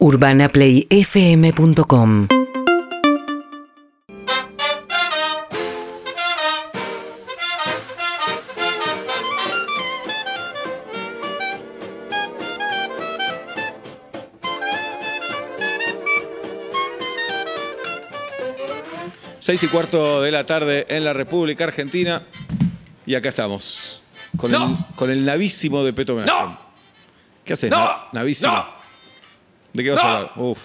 UrbanaPlayFM.com Seis y cuarto de la tarde en la República Argentina. Y acá estamos. Con, ¡No! el, con el navísimo de Peto. ¡No! ¿Qué haces? Navísimo. ¡No! ¿De qué vas a ¡No! hablar? Uf,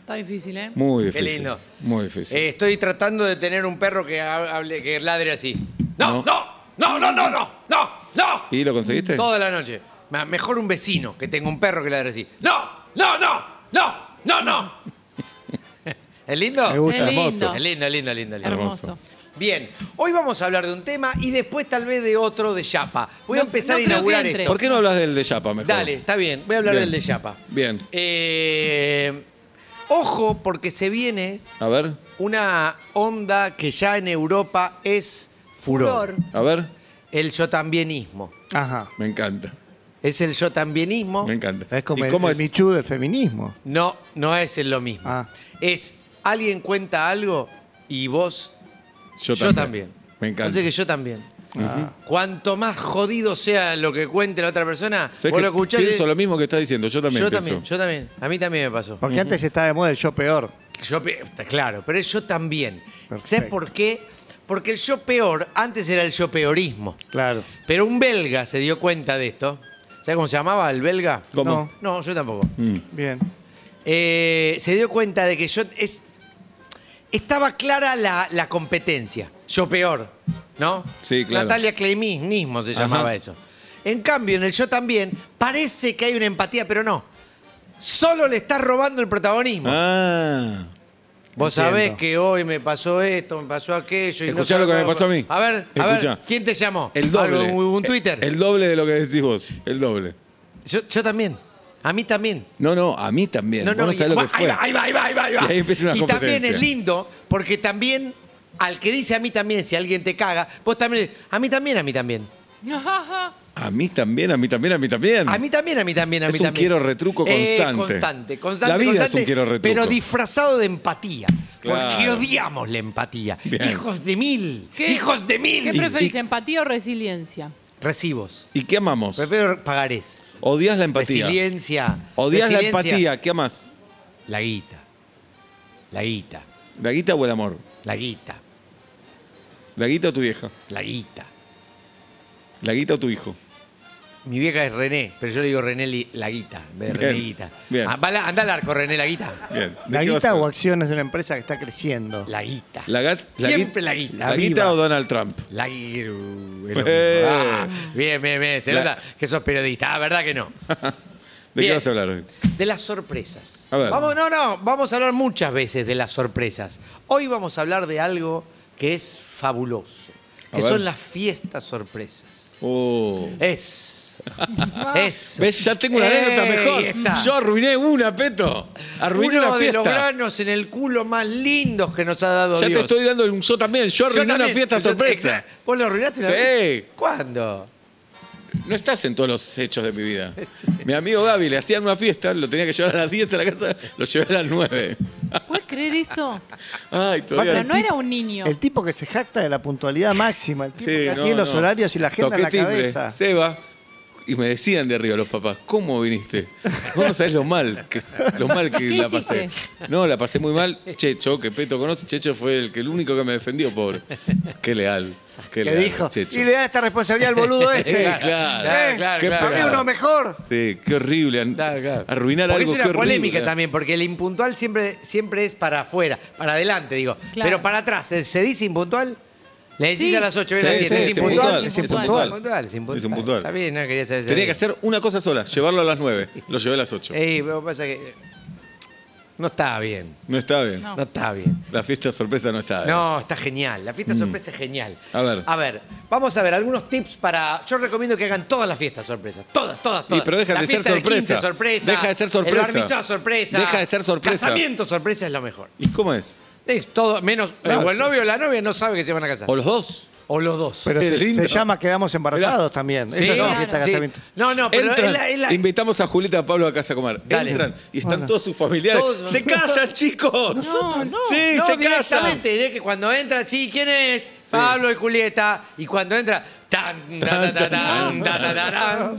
Está difícil, ¿eh? muy Qué difícil. lindo. Muy difícil. Eh, estoy tratando de tener un perro que ha- hable, que ladre así. No. No, no, no, no, no, no. ¿Y lo conseguiste? Toda la noche. Me- Mejor un vecino que tenga un perro que ladre así. No, no, no, no, no, no. ¿Es lindo? Me gusta. Es hermoso. Es lindo, lindo, lindo, lindo. Hermoso. Bien, hoy vamos a hablar de un tema y después tal vez de otro de Chapa. Voy a No- empezar no a creo que inaugurar entre. esto. ¿Por qué no hablas del de Yapa mejor? Dale, está bien. Voy a hablar Bien. del de Chapa. Bien. Eh, ojo, porque se viene A ver, una onda que ya en Europa es furor. Furor. a ver. El yo tambienismo. Ajá. Me encanta. Es el yo tambienismo. Me encanta. Es como ¿Y el, cómo el es? Michu del feminismo. No, no es el lo mismo. Ah. Es alguien cuenta algo y vos. Yo, Yo también. Me encanta. Entonces que yo también. Cuanto más jodido sea lo que cuente la otra persona, ¿Sabés vos que lo escuchás y- lo mismo que estás diciendo. Yo también Yo pienso. también, yo también. A mí también me pasó. Porque antes estaba de moda el yo peor. Yo, pe- está claro, pero es yo también. ¿Sabes Perfecto. por qué? Porque el yo peor, antes era el yo peorismo. Claro. Pero un belga se dio cuenta de esto. ¿Sabes cómo se llamaba el belga? ¿Cómo? No, yo tampoco. Mm. Bien. Eh, se dio cuenta de que yo. Es, estaba clara la, la competencia. Yo peor, ¿no? Sí, claro. Natalia Clemismo se Ajá. llamaba eso. En cambio, en el yo también, parece que hay una empatía, pero no. Solo le estás robando el protagonismo. Ah. Vos Entiendo. sabés que hoy me pasó esto, me pasó aquello. Y no Escuchá lo que me pasó a mí. A ver, a ver, ¿quién te llamó? El doble. ¿Algo, un, un Twitter? El doble de lo que decís vos. El doble. Yo, yo también. A mí también. No, no, a mí también. No, Vos no, no y- sabés lo que ahí fue. va, ahí va, ahí va, ahí va, ahí va. Y ahí empieza una Y también es lindo porque también al que dice a mí también, si alguien te caga, vos también le- a mí también, a mí también. A mí también, a mí también, a mí también. A mí también, a mí también, a Es mí un también. quiero retruco Eh, constante. constante, constante. La vida es constante, un quiero retruco. Pero disfrazado de empatía. Porque odiamos la empatía. Bien. Hijos de mil. ¿Qué- Hijos de mil. ¿Qué preferís, empatía o resiliencia? Recibos. ¿Y qué amamos? Prefiero pagarés. Odias la empatía. Resiliencia. Odias la empatía. ¿Qué amas? La guita. La guita. ¿La guita o el amor? La guita. ¿La guita o tu vieja? La guita. ¿La guita o tu hijo? Mi vieja es René, pero yo le digo René Li- la guita, en vez de Bien, René Guita. bien. Ah, va la- anda al arco, René la guita. Bien. ¿De ¿La qué vas a guita o acciones de una empresa que está creciendo? La guita. ¿La, gat- la Siempre guita- la guita. ¿La guita o Donald Trump? La es lo Eh. Ah, bien, bien, bien. Se La- nota que sos periodista. Ah, ¿verdad que no? ¿De qué Bien. vas a hablar hoy? De las sorpresas. A ver. Vamos, no, no, vamos a hablar muchas veces de las sorpresas. Hoy vamos a hablar de algo que es fabuloso, A que ver. son las fiestas sorpresas. Oh. Es. es. ¿Ves? Ya tengo una Ey, anécdota mejor. está. Yo arruiné una, Peto. Arruiné Uno una de fiesta. los granos en el culo más lindos que nos ha dado ya Dios. te estoy dando un yo también. Yo Yo arruiné una también. fiesta Yo- sorpresa. exacto. ¿Vos lo arruinaste una Sí. vez? ¿Cuándo? No estás en todos los hechos de mi vida. Mi amigo Gaby le hacían una fiesta, lo tenía que llevar a las 10 a la casa, lo llevé a las 9. ¿Puedes creer eso? Ay, todavía. Pero no era un niño. El tipo que se jacta de la puntualidad máxima, el tipo Sí, que no, tiene los no. horarios y la agenda Toqué en la timbre, cabeza. Seba. Y me decían de arriba los papás, ¿cómo viniste? Vos no sabés lo mal que, lo mal que ¿Qué la pasé. hiciste? No, la pasé muy mal. Checho, que Peto conoce, Checho fue el, que, el único que me defendió, pobre. Qué leal. Qué Le leal, dijo, Checho. y le da esta responsabilidad al boludo este. Eh, claro, ¿Eh? claro, claro. Para mí uno mejor. Sí, qué horrible. an- Claro, claro. Arruinar Porque algo es una qué horrible. polémica también, porque el impuntual siempre, siempre es para afuera, para adelante, digo. Claro. Pero para atrás. ¿se dice impuntual? Le decís Sí. a las 8, viene Sí, a las 7. sí, ¿Es es impuntual? es impuntual. impuntual. impuntual, es impuntual. Es impuntual. Está bien, no quería saber si Tenía que hacer una cosa sola, llevarlo a las 9. Lo llevé a las 8. Ey, pero pasa que no está bien. No está bien. No. No está bien. La fiesta sorpresa no está bien. No, está genial. La fiesta sorpresa es genial. Mm. A ver. A ver, vamos a ver algunos tips para. Yo recomiendo que hagan todas las fiestas sorpresas. Todas, todas, todas. pero deja La de ser fiesta del sorpresa. 15 sorpresa. Deja de ser sorpresa. El bar mitzvah sorpresa. Deja de ser sorpresa. Casamiento sorpresa es lo mejor. ¿Y cómo es? Es todo, menos. Claro, o el sí. novio o la novia no sabe que se van a casar. ¿O los dos? O los dos. Pero se, llama Quedamos embarazados también. Sí, Eso no es claro, sí. casamiento. No, no, pero Entran, es la- es la- invitamos a Julieta a Pablo a casa a comer. Dale. Entran y están Bueno. todos sus familiares. Todos- ¡Se casan, chicos! No, no. Sí, no, se casan. directamente, diré que cuando entra, sí, ¿quién es? Pablo y Julieta. Y cuando entra, tan, tan, tan,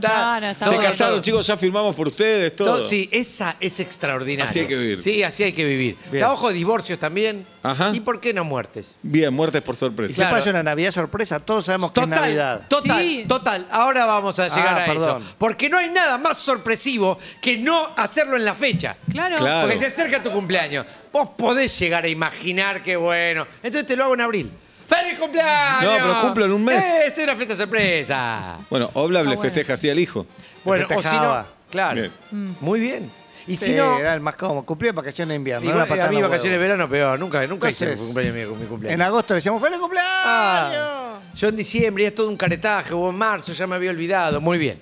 Se casaron, chicos, ya firmamos por ustedes, todo. Sí, esa es extraordinaria. Así hay que vivir. Sí, así hay que vivir. Ojo divorcios también. Ajá. ¿Y por qué no muertes? Bien, muertes por Y sorpresa. se Claro. pasa una Navidad sorpresa, todos sabemos que es Navidad. Total, Sí. total. Ahora vamos a llegar Ah, a perdón. eso. Porque no hay nada más sorpresivo que no hacerlo en la fecha. Claro. Claro. Porque se acerca tu cumpleaños. Vos podés llegar a imaginar que bueno. Entonces te lo hago en abril. ¡Feliz cumpleaños! No, pero cumplo en un mes. Eh, Es una fiesta sorpresa. Bueno, Oblab le Ah, bueno. festeja así al hijo. Bueno, o si no, festejaba. claro. Bien. Muy bien. Y Sí, si no, era el más cómodo. Cumplía en vacaciones de invierno. igual, era para a mí estar en los vacaciones de huevos. verano peor. Nunca, nunca hice Entonces, mi cumpleaños, mi cumpleaños. En agosto le decíamos ¡Feliz cumpleaños! Ah, yo en diciembre, y es todo un caretaje, o en marzo, ya me había olvidado. Muy bien.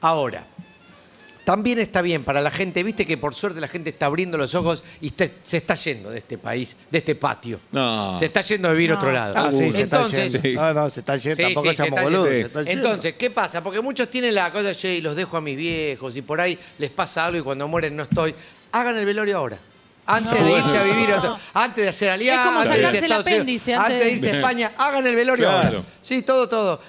Ahora, también está bien para la gente, viste que por suerte la gente está abriendo los ojos y te- se está yendo de este país, de este patio. No. Se está yendo a vivir a No. otro lado. Ah, sí, se está Entonces, yendo. Sí. No, no, se está yendo. Sí, Tampoco sí, se seamos está boludos. yendo. se está yendo. Entonces, ¿qué pasa? Porque muchos tienen la cosa, che, y los dejo a mis viejos y por ahí les pasa algo y cuando mueren no estoy. Hagan el velorio ahora. Antes No, de irse a vivir, a otro- antes de hacer alianza, como antes de irse a sacarse el apéndice antes antes de de- irse a España, hagan el velorio Claro. ahora. Sí, todo, todo.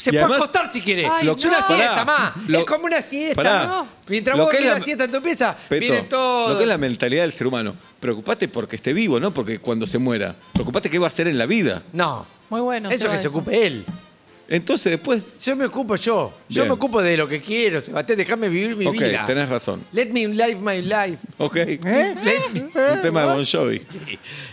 Se Y puede además- acostar si quiere. Ay, es una no. siesta Pará, más. lo- es como una siesta. Pará. ¿no? Mientras Lo vos que es dormís la- la siesta en tu pieza, Peto, vienen todos. Lo que es la mentalidad del ser humano. Preocupate porque esté vivo, no porque cuando se muera. Preocupate qué va a hacer en la vida. No. Muy bueno. eso Seba, que se ocupe él. Entonces después. Yo me ocupo yo. Yo Bien. me ocupo de lo que quiero, Sebastián. Déjame vivir mi ok, vida. tenés razón. Let me live my life. Ok. ¿Eh? Let- Un tema de Bon Jovi.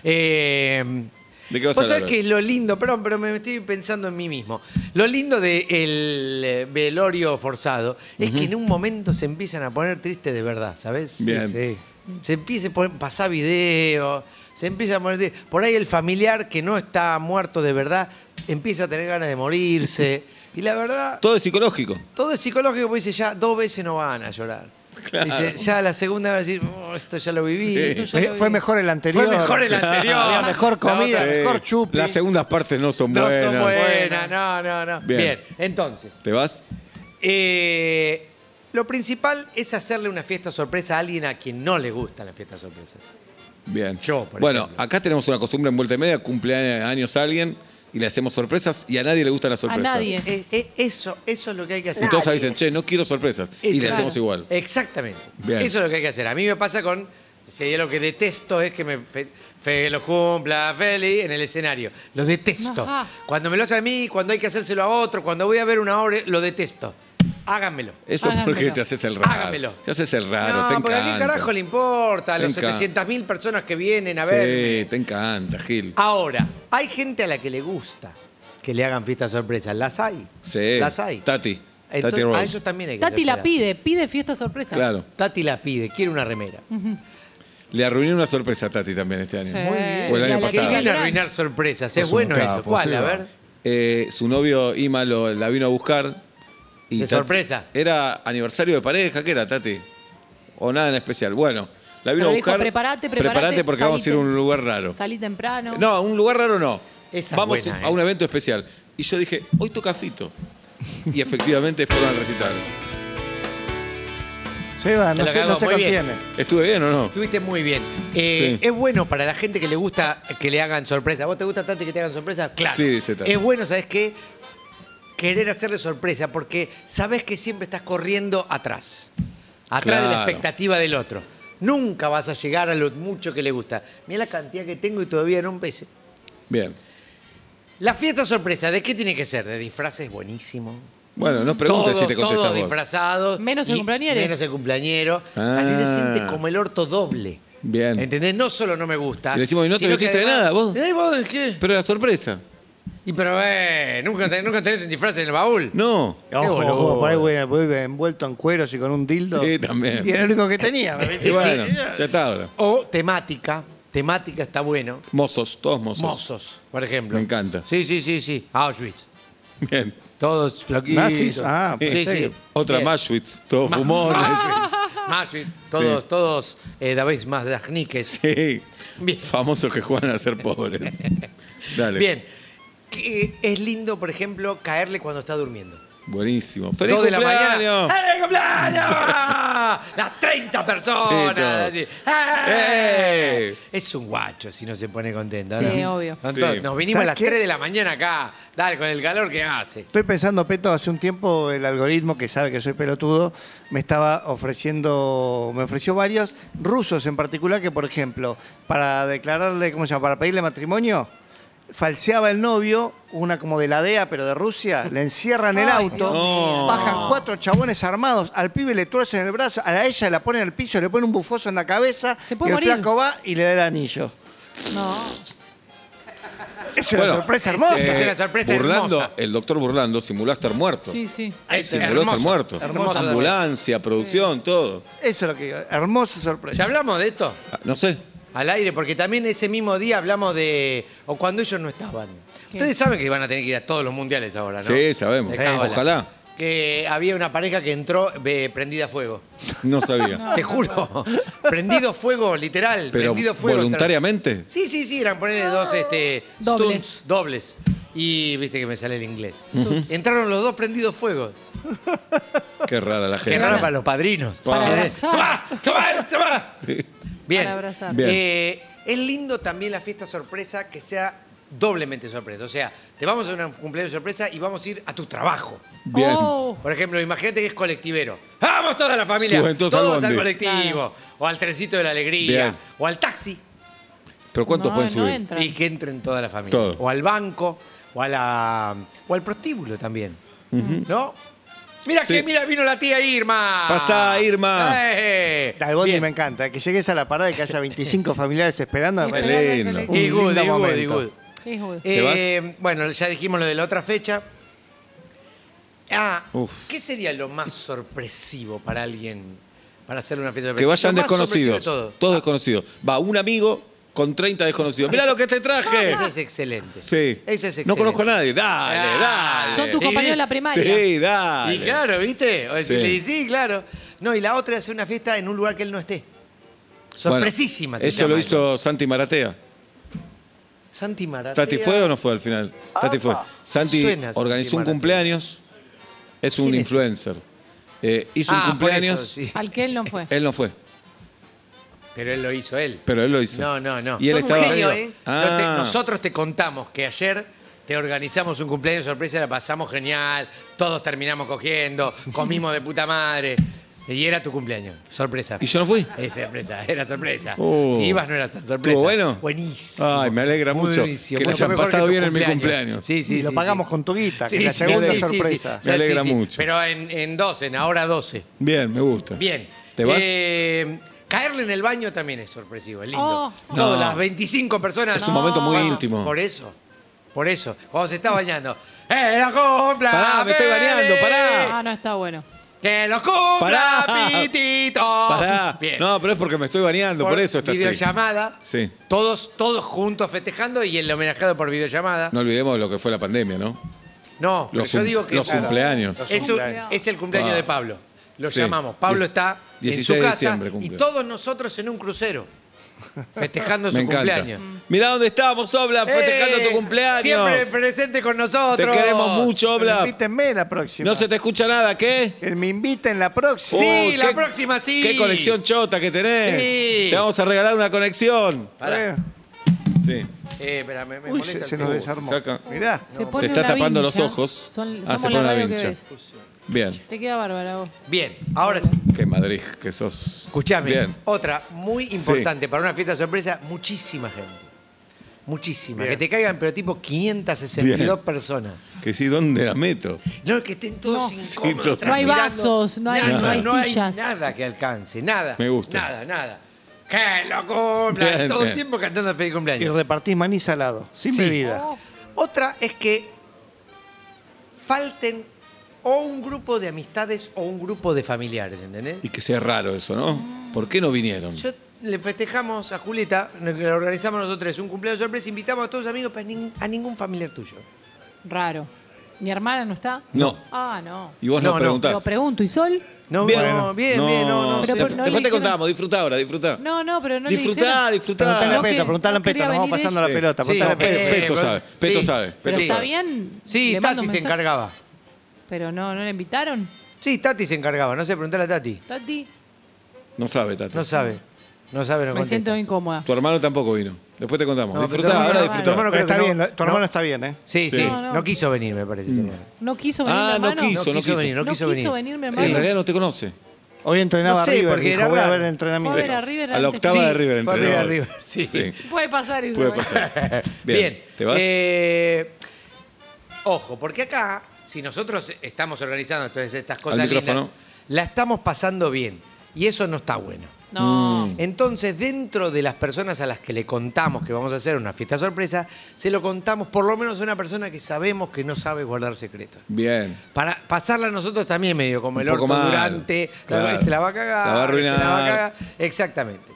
Eh, ¿De qué vas a Vos sabés hablar? que lo lindo, perdón, pero me estoy pensando en mí mismo. Lo lindo del velorio forzado es que en un momento se empiezan a poner tristes de verdad, ¿sabes? Bien. Sí. Se empieza a poner- pasar video, se empieza a poner. Por ahí el familiar que no está muerto de verdad empieza a tener ganas de morirse. Y la verdad, Todo es psicológico. todo es psicológico, porque dice ya dos veces no van a llorar. Claro. Dice, ya la segunda va a decir, "Oh, esto ya lo viví. Sí. esto ya lo Fue viví". mejor el anterior. Fue mejor el anterior. Había mejor comida, mejor chupi. Las segundas partes no son No buenas. son buenas, no, no, no. Bien. Bien, entonces, ¿Te vas? eh, lo principal es hacerle una fiesta sorpresa a alguien a quien no le gustan las fiestas sorpresas. Bien. Yo, por bueno, ejemplo. acá tenemos una costumbre en vuelta y media, cumpleaños a alguien y le hacemos sorpresas y a nadie le gustan las A sorpresas. nadie. Eh, eh, eso, eso es lo que hay que hacer. Y todos dicen, che, no quiero sorpresas. y le hacemos Claro. igual. Exactamente. Bien. Eso es lo que hay que hacer. A mí me pasa con. Si hay algo que detesto es que me fe- fe- lo cumpla Feli en el escenario. Lo detesto. Ajá. Cuando me lo hacen a mí, cuando hay que hacérselo a otro, cuando voy a ver una obra, lo detesto. Háganmelo. Eso es porque Háganmelo. te haces el raro. Hágamelo. Te haces el raro, no, te porque a encanta. quién carajo le importa a encanta. 700.000 personas que vienen a ver. Sí, te encanta, Gil. Ahora, hay gente a la que le gusta que le hagan fiestas sorpresas. Las hay. Sí. Las hay. Tati. Entonces, Tati a eso también hay que Tati la pide, pide fiesta sorpresa. Claro. Tati la pide, quiere una remera. Le arruiné una sorpresa a Tati también este año. Sí. Muy bien. O el año a la ¿Qué que pasado. arruinar sorpresas? Es bueno un eso. ¿Cuál? A ver. Eh, su novio Ima lo- la vino a buscar. Y De Tati- sorpresa. Era aniversario de pareja, ¿qué era, Tati? O nada en especial. Bueno, la vino a dijo, buscar. "Preparate, preparate, porque vamos a ir a un lugar raro. Salí temprano. No, a un lugar raro no. Esa es Vamos buena, a eh. un evento especial. Y yo dije, hoy toca Fito. Y efectivamente fueron al recital. Seba, no se, no se muy bien. contiene. ¿Estuve bien o no? Estuviste muy bien. Eh, Sí. Es bueno para la gente que le gusta que le hagan sorpresa. ¿Vos te gusta tanto que te hagan sorpresa? Claro. Sí, dice Tati. Es bueno, ¿sabes qué? Querer hacerle sorpresa porque sabes que siempre estás corriendo atrás. Atrás de la expectativa del otro. Nunca vas a llegar a lo mucho que le gusta. Mira la cantidad que tengo y todavía no empecé. Bien. La fiesta sorpresa, ¿de qué tiene que ser? ¿De disfraces buenísimo? Bueno, no preguntes Todos- si te contestas todos vos. disfrazados. Menos el y- cumpleañero. Menos el cumpleañero. Ah. Así se siente como el orto doble. Bien. ¿Entendés? No solo no me gusta. Y le decimos, ¿y no te sino que vestiste de nada, vos? ¿Eh, vos de qué? Pero era sorpresa. Y pero, eh, ¿nunca, te- nunca tenés un disfraz en el baúl? No. Ojo, boludo. ojo, por ahí voy, voy envuelto en cueros y con un dildo. Sí, también. Y era el único que tenía. Y bueno, ya está ahora. O temática. Temática está bueno. Mozos, todos mozos. Mozos, por ejemplo. Me encanta. Sí, sí, sí, sí. Auschwitz. Bien. Todos flaquitos. ¿Nazis? Ah, sí, pensé sí. que- Otra Bien. Maschwitz, todos Ma- fumones. Auschwitz. Todos, todos, eh, David más dajniques. Sí. Bien. Famosos que juegan a ser pobres. Dale. Bien. Que es lindo, por ejemplo, caerle cuando está durmiendo. Buenísimo. ¡Feliz Dos de la mañana. ¡Feliz cumpleaños! Las 30 personas. Sí. ¡Eh! Es un guacho si no se pone contento. Sí, obvio. Sí. Nos vinimos a ¿Sabes las qué? 3 de la mañana acá. Dale, con el calor que hace. Estoy pensando, Peto, hace un tiempo el algoritmo que sabe que soy pelotudo me estaba ofreciendo, me ofreció varios rusos en particular que, por ejemplo, para declararle, ¿cómo se llama? Para pedirle matrimonio, falseaba el novio, una como de la DEA, pero de Rusia, le encierran el Ay, auto, bajan cuatro chabones armados, al pibe le tuercen el brazo, a ella la ponen en el piso, le ponen un bufoso en la cabeza, Se puede y el morir. flaco va y le da el anillo. No. Es una sorpresa hermosa. ese- es una sorpresa Burlando, hermosa. el doctor Burlando simuló estar muerto. Sí, sí. Es Simuló hermoso, estar muerto. Ambulancia, producción, todo. Eso es lo que digo, hermosa sorpresa. ¿Ya hablamos de esto? Ah, No sé. Al aire, porque también ese mismo día hablamos de. O cuando ellos no estaban. ¿Qué? Ustedes saben que van a tener que ir a todos los mundiales ahora, ¿no? Sí, sabemos. De cábala. Ojalá. Que había una pareja que entró prendida a fuego. No sabía. Te juro. prendido fuego, literal. Pero prendido fuego. voluntariamente. Sí, sí, sí, eran ponerle dos este, Dobles. stunts, dobles. Y viste que me sale el inglés. Entraron los dos prendidos fuego. Qué rara la Qué gente. raro para los padrinos. Para abrazar. ¡Tomá! ¡Tomá! ¡Tomá! Sí. Bien. Para abrazar. Bien. Eh, es lindo también la fiesta sorpresa que sea doblemente sorpresa. O sea, te vamos a hacer un cumpleaños sorpresa y vamos a ir a tu trabajo. Bien. Oh, Por ejemplo, imagínate que es colectivero. ¡Vamos toda la familia! Suben todos al colectivo. Claro. O al trencito de la alegría. Bien. O al taxi. ¿Pero cuántos no, pueden no subir? entra. Y que entren toda la familia. Todo. O al banco. O, a la, o al prostíbulo también. ¿No? Mira Sí. que mira, vino la tía Irma. Pasá, Irma. Eh, Al bondi bien. me encanta. Que llegues a la parada y que haya 25 familiares esperando. me parece lindo. un Y good, lindo y good, y momento. good. Es good. ¿Te Eh, Bueno, ya dijimos lo de la otra fecha. Ah, Uf. ¿qué sería lo más sorpresivo para alguien para hacer una fiesta Que vayan Lo más sorpresivo desconocidos. de todo. Todos desconocidos. Va un amigo con 30 desconocidos. Mira Eso- lo que te traje. Ese es excelente. Sí. Ese es excelente. No conozco a nadie. Dale, Ah. dale. Son tus compañeros de la primaria. Sí, dale. Y claro, ¿viste? O decirle, Sí. claro. No, y la otra es hacer una fiesta en un lugar que él no esté. Bueno, Sorpresísima. se eso lo hizo Santi Maratea. Santi Maratea. ¿Tati fue o no fue al final? Tati fue. Santi Suena Santi organizó un cumpleaños. Es un influencer. Eh, hizo Ah, un por cumpleaños. eso, sí. Al que él no fue. Él no fue, Pero él lo hizo él. pero él lo hizo. No, no, no. Y él Sos un estaba. genio, ¿eh? Te- Ah. nosotros te contamos que ayer te organizamos un cumpleaños sorpresa, la pasamos genial, todos terminamos cogiendo, comimos de puta madre. Y era tu cumpleaños. Sorpresa. ¿Y yo no fui? Es sorpresa, era sorpresa. Oh. Si ibas no era tan sorpresa. ¿Estuvo bueno? Buenísimo. Ay, me alegra Muy mucho buenísimo, que mucho hayan que pasado bien en mi cumpleaños. Sí, sí, y lo sí, pagamos sí. con tu guita, que Sí, es la segunda sí, sí, sorpresa. sí. Me alegra Sí, sí. mucho. Pero en, en 12, en ahora 12. Bien, me gusta. Bien. ¿Te vas? Eh, caerle en el baño también es sorpresivo, es lindo. Oh. Todas No. las 25 personas. Es un momento muy íntimo. Por eso. Por eso. Cuando se está bañando. ¡Eh, lo cumpla! Pará, me estoy bañando, pará. Ah, no está bueno. ¡Que lo cumpla, Pará. Pitito! Pará. Bien. No, pero es porque me estoy bañando, por, eso está así. videollamada. Sí. Todos, todos juntos festejando y el homenajado por videollamada. No olvidemos lo que fue la pandemia, ¿no? No, pero Los, yo cum- digo que los Claro. cumpleaños. Es, un- cumpleaños. es el cumpleaños Ah. de Pablo. Lo Sí. llamamos. Pablo está en 16 su de casa diciembre y cumple. todos nosotros en un crucero. Festejando su Me encanta. cumpleaños. Mirá dónde estamos, Obla, festejando ¡Eh! tu cumpleaños. Siempre presente con nosotros. Te queremos mucho, Pero Obla. Invítenme la próxima. No se te escucha nada, ¿qué? Que me inviten la próxima. Sí, Oh, la qué- próxima sí. Qué conexión chota que tenés. Sí. Te vamos a regalar una conexión. Pará. Eh, Sí. Eh, espera, me, me Uy, molesta se, el se nos desarmó. saca. Mirá. Se, pone está una tapando los ojos. Son, Ah, somos se la pone una radio que vincha. ves. Bien. Te queda bárbara vos. Bien, ahora sí. Qué Madrid que sos. Escuchame. Bien. Otra muy importante para una fiesta sorpresa, muchísima gente. Muchísima. Bien. Que te caigan, pero tipo 562 Bien. personas. Que sí, ¿dónde la meto? No, que estén todos No. Sí, incómodos. todos. No hay transpirando. vasos, no hay- Nada, no hay no sillas. nada que alcance, nada. Me gusta. Nada, nada. ¡Que lo cumplan! Bien, Todo el tiempo cantando feliz Y cumpleaños. repartís maní salado, sin Sí. bebida. Oh, Otra es que falten o un grupo de amistades o un grupo de familiares, ¿entendés? Y que sea raro eso, ¿no? ¿Por qué no vinieron? Yo le festejamos a Julieta, le organizamos nosotros un cumpleaños sorpresa, invitamos a todos los amigos, pero a, nin- a ningún familiar tuyo. raro. ¿Mi hermana no está? No. Ah, no. Y vos No, no, no. preguntás. Lo pregunto, ¿y Sol? No, Bien. no, bien, bien, no, no. Pero sé. por- no le Después te contamos, disfrutá ahora, disfrutá. No, no, pero no le disfrutá, dijeron. disfrutá. Preguntale a No, que- Peto, preguntale a no Peto, nos vamos pasando la pelota. Sí, no, Peto. eh, Peto pero- sabe, Peto sí. sabe. Pero está sabe. bien. Sí, le Tati se encargaba. Pero no, ¿no le invitaron? Sí, Tati se encargaba. No sé, preguntale a Tati. Tati, No sabe, Tati. No sabe. No sabe, no me contesta. siento incómoda. Tu hermano tampoco vino. Después te contamos. No, pero disfrutá, tu ahora hermano- disfrutá. tu hermano Pero creo que está no- bien, tu no. hermano está bien, ¿eh? Sí, sí. Sí. No, No, no. quiso venir, me parece. tu hermano. ¿No quiso venir mi Ah, no hermano? quiso, no quiso. venir, no No quiso venir. mi En hermano. realidad no te conoce. Hoy entrenaba No sé, River, porque dijo, era voy a raro. ver el entrenamiento. Fue a ver a River A la antes octava Sí, de River fue a ver a entrenó. River, sí. Sí. Puede pasar eso. Puede igual. pasar. Bien. Bien. ¿Te vas? Eh, ojo, porque acá, si nosotros estamos organizando todas estas cosas lindas, la estamos pasando bien. Y eso no está bueno. No. Mm. Entonces, dentro de las personas a las que le contamos que vamos a hacer una fiesta sorpresa, se lo contamos por lo menos a una persona que sabemos que no sabe guardar secretos. Bien. Para pasarla a nosotros también medio como el mal, durante. claro. Este la va a cagar. La va a este la va a arruinar. cagar. Exactamente.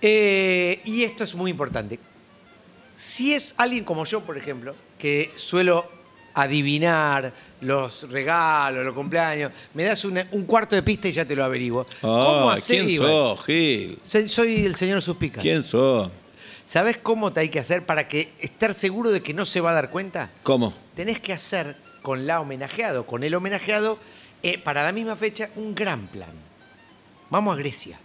Eh, y esto es muy importante. Si es alguien como yo, por ejemplo, que suelo adivinar los regalos, los cumpleaños, me das una- un cuarto de pista y ya te lo averiguo. ¿Cómo Ah, hacer? ¿Quién Iván? sos, Gil? Soy- Soy el señor Suspica. ¿Quién sos? ¿Sabés cómo te hay que hacer para que estar seguro de que no se va a dar cuenta? ¿Cómo? tenés que hacer con la homenajeado, con el homenajeado, eh, para la misma fecha, un gran plan. Vamos a Grecia.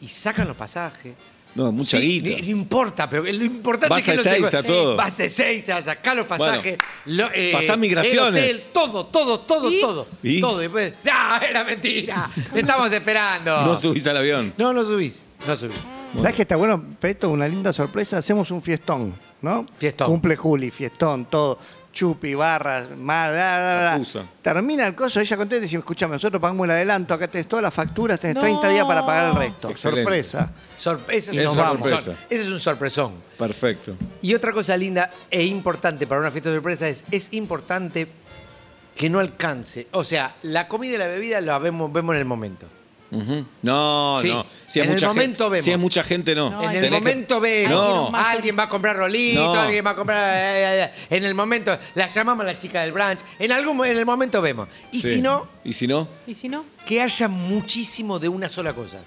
Y sacan los pasajes. No, mucha Sí, guita. No, no importa, pero lo importante Vas es que a no se- Ezeiza, todo. Vas a Ezeiza, sacá los pasajes. lo- eh, pasá migraciones. el hotel, todo, todo, todo, ¿Y? todo. ¿Y? Todo. Y después, ¡ah, era mentira! Te estamos esperando. No subís al avión. No, no subís. No subís. ¿Sabes que está bueno, Peto? Una linda sorpresa. Hacemos un fiestón, ¿no? Fiestón. Cumple Juli, fiestón, todo. Chupi, barras, mar, bla, bla, bla. Termina el coso, ella contenta y dice, escúchame, nosotros pagamos el adelanto, acá tenés todas las facturas, tenés No. 30 días para pagar el resto. Excelente. Sorpresa. Sorpresa. Es Ese es un sorpresa. sorpresón. Ese es un sorpresón. Perfecto. Y otra cosa linda e importante para una fiesta de sorpresa es, es importante que no alcance. O sea, la comida y la bebida la vemos, vemos en el momento. No, Sí. no. Si es En el mucha momento gente, vemos. Si es mucha gente, no. No, en hay el Tenés que- momento vemos. No. Alguien va a comprar rolito, No. alguien va a comprar... eh, eh, eh. En el momento, la llamamos a la chica del brunch. En algún en el momento vemos. Y Sí. si no, ¿Y si no? ¿Y si no? que haya muchísimo de una sola cosa.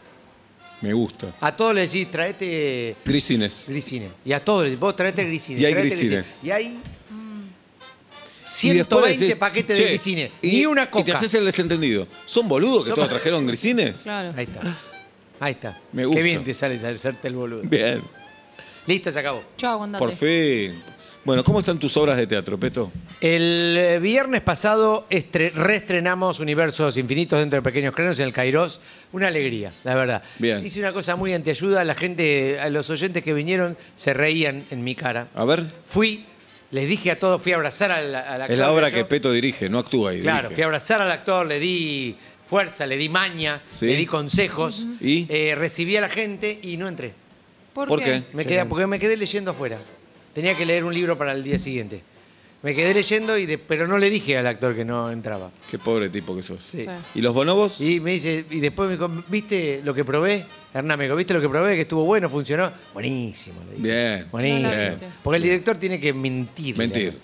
Me gusta. A todos les decís, traete Grisines. grisines. Y a todos les decís, vos traete grisines. Y hay traete grisines. Y hay 120 decís, paquetes "Che", de grisines. Y, Ni una Y te coca. haces el desentendido. ¿Son boludos que Son- todos trajeron grisines? Claro. Ahí está. Ahí está. Me gusta. Qué bien te sale hacerte el boludo. Bien. Listo, se acabó. Chao, andate. Por fin. Bueno, ¿cómo están tus obras de teatro, Peto? El eh, viernes pasado estre- reestrenamos Universos Infinitos dentro de Pequeños Cráneos en el Cairós. Una alegría, la verdad. Bien. Hice una cosa muy antiayuda. La gente, a los oyentes que vinieron, se reían en mi cara. A ver. Fui, les dije a todos, fui a abrazar al, al actor. Es la obra yo- que Peto dirige, no actúa ahí. Claro, dirige. fui a abrazar al actor, le di fuerza, le di maña, Sí. le di consejos. ¿Y? eh, recibí a la gente y no entré. ¿Por, ¿Por qué? qué? Me quedé, porque me quedé leyendo afuera. Tenía que leer un libro para el día siguiente. Me quedé leyendo, y de- pero no le dije al actor que no entraba. Qué pobre tipo que sos. Sí. Sí. ¿Y los bonobos? Y me dice, y después me dijo, ¿viste lo que probé? Hernán me dijo, ¿viste lo que probé? Que estuvo bueno, funcionó. Buenísimo, le dije. Bien. Buenísimo. No lo hiciste. Porque el director tiene que mentir. Mentir.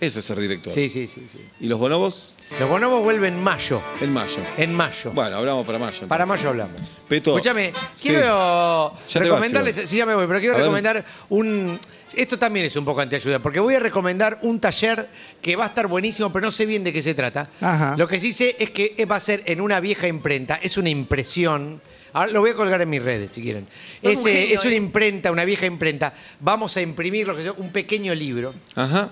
Eso es ser director. Sí, sí, sí, sí. ¿Y los bonobos? Los bonobos vuelven en mayo. En mayo. En mayo. Bueno, hablamos para mayo. entonces. Para mayo hablamos. Peto. Escúchame, Sí. quiero Ya te recomendarles, sí, ya me voy, pero quiero A ver. recomendar un. Esto también es un poco antiayuda, porque voy a recomendar un taller que va a estar buenísimo, pero no sé bien de qué se trata. Ajá. Lo que sí sé es que va a ser en una vieja imprenta, es una impresión. Ahora lo voy a colgar en mis redes, si quieren. Es, un genio, es una eh. imprenta, una vieja imprenta. Vamos a imprimir lo que sea, un pequeño libro. Ajá.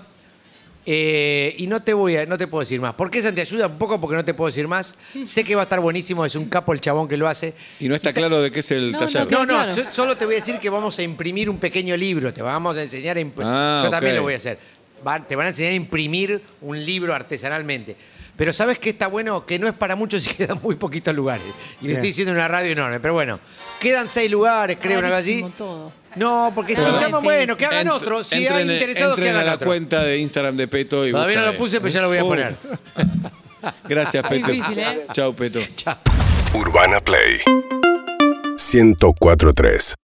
Eh, y no te voy a, no te puedo decir más. ¿Por qué es antiayuda? Un poco porque no te puedo decir más. Sé que va a estar buenísimo, es un capo el chabón que lo hace. Y no está claro de qué es el No, taller. no, No, no, Claro. yo solo te voy a decir que vamos a imprimir un pequeño libro, te vamos a enseñar a imprimir. Ah, yo también lo voy a hacer. Va- te van a enseñar a imprimir un libro artesanalmente. Pero ¿sabes qué está bueno? Que no es para muchos y quedan muy poquitos lugares. Y le estoy diciendo en una radio enorme, pero bueno. Quedan seis lugares, creo, una así. Todo. No, porque si llaman, bueno, que hagan otro. Si hay entren- interesados, que entren a hagan la otro. cuenta de Instagram de Peto y Todavía no lo puse, pero ya lo voy a poner. Gracias, Peto. Difícil, ¿eh? Chao, Peto. Chao. Urbana Play 1043